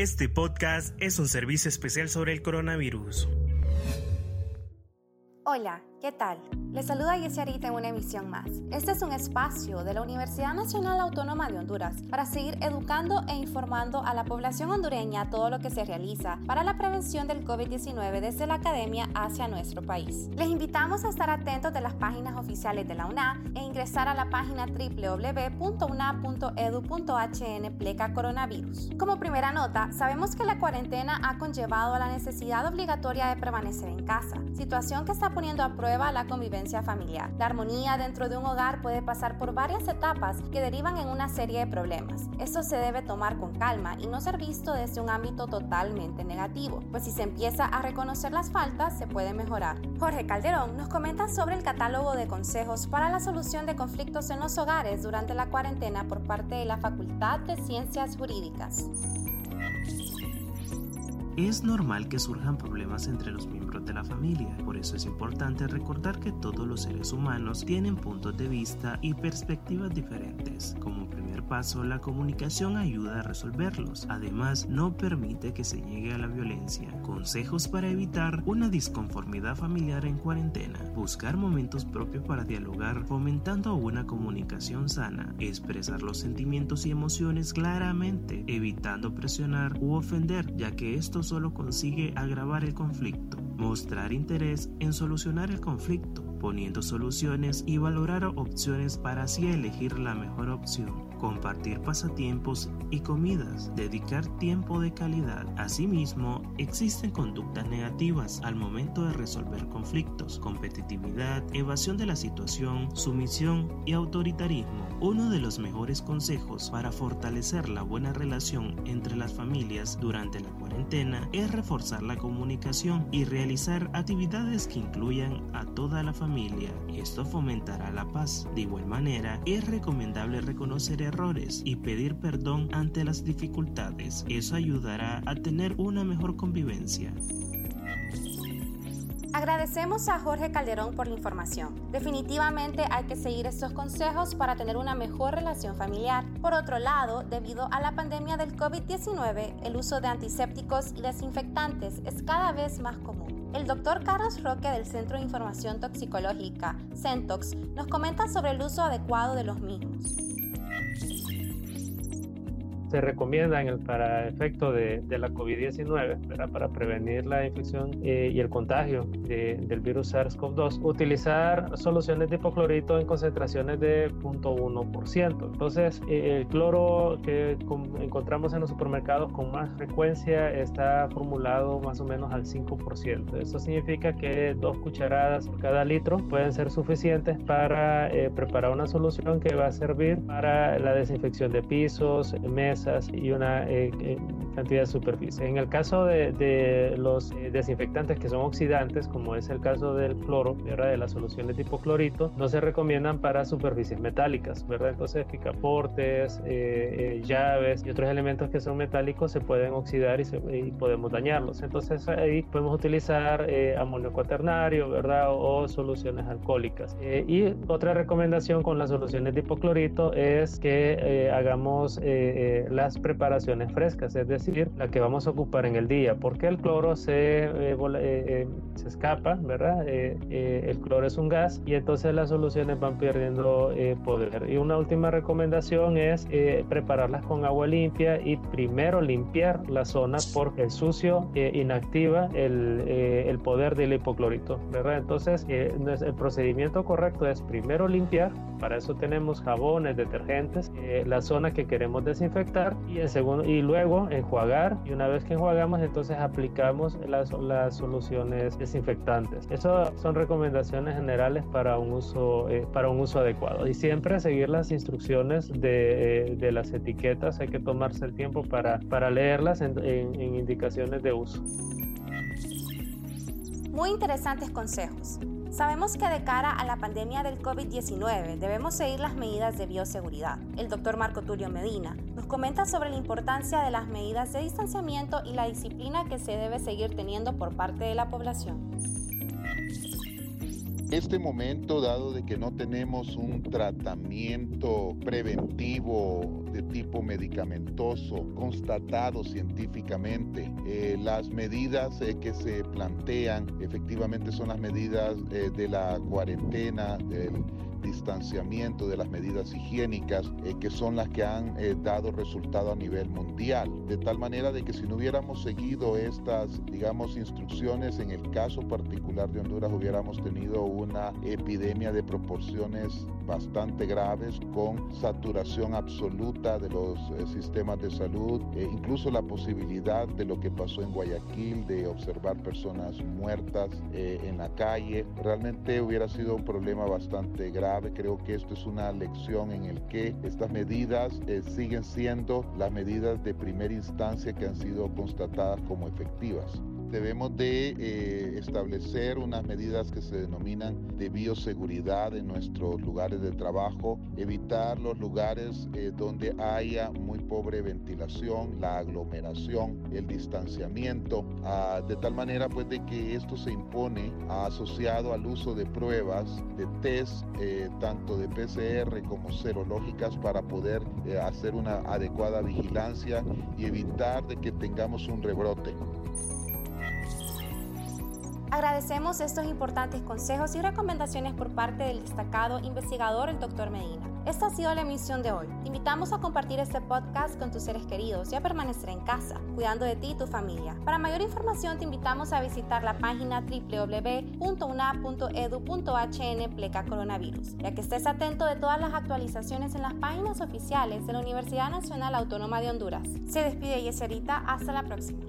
Este podcast es un servicio especial sobre el coronavirus. Hola, ¿qué tal? Les saluda Yesiarita en una emisión más. Este es un espacio de la Universidad Nacional Autónoma de Honduras para seguir educando e informando a la población hondureña todo lo que se realiza para la prevención del COVID-19 desde la academia hacia nuestro país. Les invitamos a estar atentos de las páginas oficiales de la UNA e ingresar a la página www.una.edu.hn pleca coronavirus. Como primera nota, sabemos que la cuarentena ha conllevado a la necesidad obligatoria de permanecer en casa, situación que está poniendo a prueba la convivencia familiar. La armonía dentro de un hogar puede pasar por varias etapas que derivan en una serie de problemas. Esto se debe tomar con calma y no ser visto desde un ámbito totalmente negativo, pues si se empieza a reconocer las faltas se puede mejorar. Jorge Calderón nos comenta sobre el catálogo de consejos para la solución de conflictos en los hogares durante la cuarentena por parte de la Facultad de Ciencias Jurídicas. Es normal que surjan problemas entre los miembros de la familia, por eso es importante recordar que todos los seres humanos tienen puntos de vista y perspectivas diferentes. Como primer paso, la comunicación ayuda a resolverlos. Además, no permite que se llegue a la violencia. Consejos para evitar una disconformidad familiar en cuarentena. Buscar momentos propios para dialogar, fomentando una comunicación sana. Expresar los sentimientos y emociones claramente, evitando presionar u ofender, ya que esto solo consigue agravar el conflicto. Mostrar interés en solucionar el conflicto, poniendo soluciones y valorar opciones para así elegir la mejor opción compartir pasatiempos y comidas, dedicar tiempo de calidad. Asimismo, existen conductas negativas al momento de resolver conflictos, competitividad, evasión de la situación, sumisión y autoritarismo. Uno de los mejores consejos para fortalecer la buena relación entre las familias durante la cuarentena es reforzar la comunicación y realizar actividades que incluyan a toda la familia. Esto fomentará la paz. De igual manera, es recomendable reconocer errores y pedir perdón ante las dificultades. Eso ayudará a tener una mejor convivencia. Agradecemos a Jorge Calderón por la información. Definitivamente hay que seguir estos consejos para tener una mejor relación familiar. Por otro lado, debido a la pandemia del COVID-19, el uso de antisépticos y desinfectantes es cada vez más común. El doctor Carlos Roque del Centro de Información Toxicológica, CENTOX, nos comenta sobre el uso adecuado de los mismos se recomienda para efecto de, de la COVID-19, para prevenir la infección eh, y el contagio del virus SARS-CoV-2, utilizar soluciones de hipoclorito en concentraciones de 0.1%. Entonces, eh, el cloro que encontramos en los supermercados con más frecuencia está formulado más o menos al 5%. Eso significa que dos cucharadas por cada litro pueden ser suficientes para eh, preparar una solución que va a servir para la desinfección de pisos, mesas, y una eh, eh, cantidad de superficie. En el caso de, los eh, desinfectantes que son oxidantes, como es el caso del cloro, ¿verdad? de las soluciones tipo clorito, no se recomiendan para superficies metálicas, ¿verdad? Entonces, picaportes, llaves y otros elementos que son metálicos se pueden oxidar y, podemos dañarlos. Entonces, ahí podemos utilizar amonio cuaternario, ¿verdad? O, soluciones alcohólicas. y otra recomendación con las soluciones tipo clorito es que hagamos las preparaciones frescas, es decir, la que vamos a ocupar en el día, porque el cloro se, eh, eh, eh, se escapa, ¿verdad? el cloro es un gas y entonces las soluciones van perdiendo poder. Y una última recomendación es prepararlas con agua limpia y primero limpiar la zona porque el sucio inactiva el, el, poder del hipoclorito, ¿verdad? Entonces, el procedimiento correcto es primero limpiar, para eso tenemos jabones, detergentes, la zona que queremos desinfectar y, en segundo, y luego enjuagar y una vez que enjuagamos entonces aplicamos las, las soluciones desinfectantes. Esas son recomendaciones generales para un uso, eh, para un uso adecuado y siempre seguir las instrucciones de, de, las etiquetas, hay que tomarse el tiempo para, para leerlas en, en indicaciones de uso. Muy interesantes consejos. Sabemos que de cara a la pandemia del COVID-19 debemos seguir las medidas de bioseguridad. El doctor Marco Tulio Medina nos comenta sobre la importancia de las medidas de distanciamiento y la disciplina que se debe seguir teniendo por parte de la población. Este momento, dado de que no tenemos un tratamiento preventivo de tipo medicamentoso, constatado científicamente. Eh, las medidas eh, que se plantean efectivamente son las medidas eh, de la cuarentena, distanciamiento, de las medidas higiénicas, eh, que son las que han eh, dado resultado a nivel mundial. De tal manera de que si no hubiéramos seguido estas, digamos, instrucciones, en el caso particular de Honduras hubiéramos tenido una epidemia de proporciones bastante graves con saturación absoluta de los eh, sistemas de salud, incluso la posibilidad de lo que pasó en Guayaquil, de observar personas muertas en la calle. Realmente hubiera sido un problema bastante grave Creo que esto es una lección en el que estas medidas eh, siguen siendo las medidas de primera instancia que han sido constatadas como efectivas. Debemos de eh, establecer unas medidas que se denominan de bioseguridad en nuestros lugares de trabajo, evitar los lugares eh, donde haya muy pobre ventilación, la aglomeración, el distanciamiento, ah, de tal manera pues de que esto se impone asociado al uso de pruebas, de test, eh, tanto de PCR como serológicas para poder hacer una adecuada vigilancia y evitar de que tengamos un rebrote. Agradecemos estos importantes consejos y recomendaciones por parte del destacado investigador el Dr. Medina. Esta ha sido la emisión de hoy. Te invitamos a compartir este podcast con tus seres queridos y a permanecer en casa, cuidando de ti y tu familia. Para mayor información te invitamos a visitar la página www.una.edu.hn pleca coronavirus, ya que estés atento de todas las actualizaciones en las páginas oficiales de la Universidad Nacional Autónoma de Honduras. Se despide Yeserita, hasta la próxima.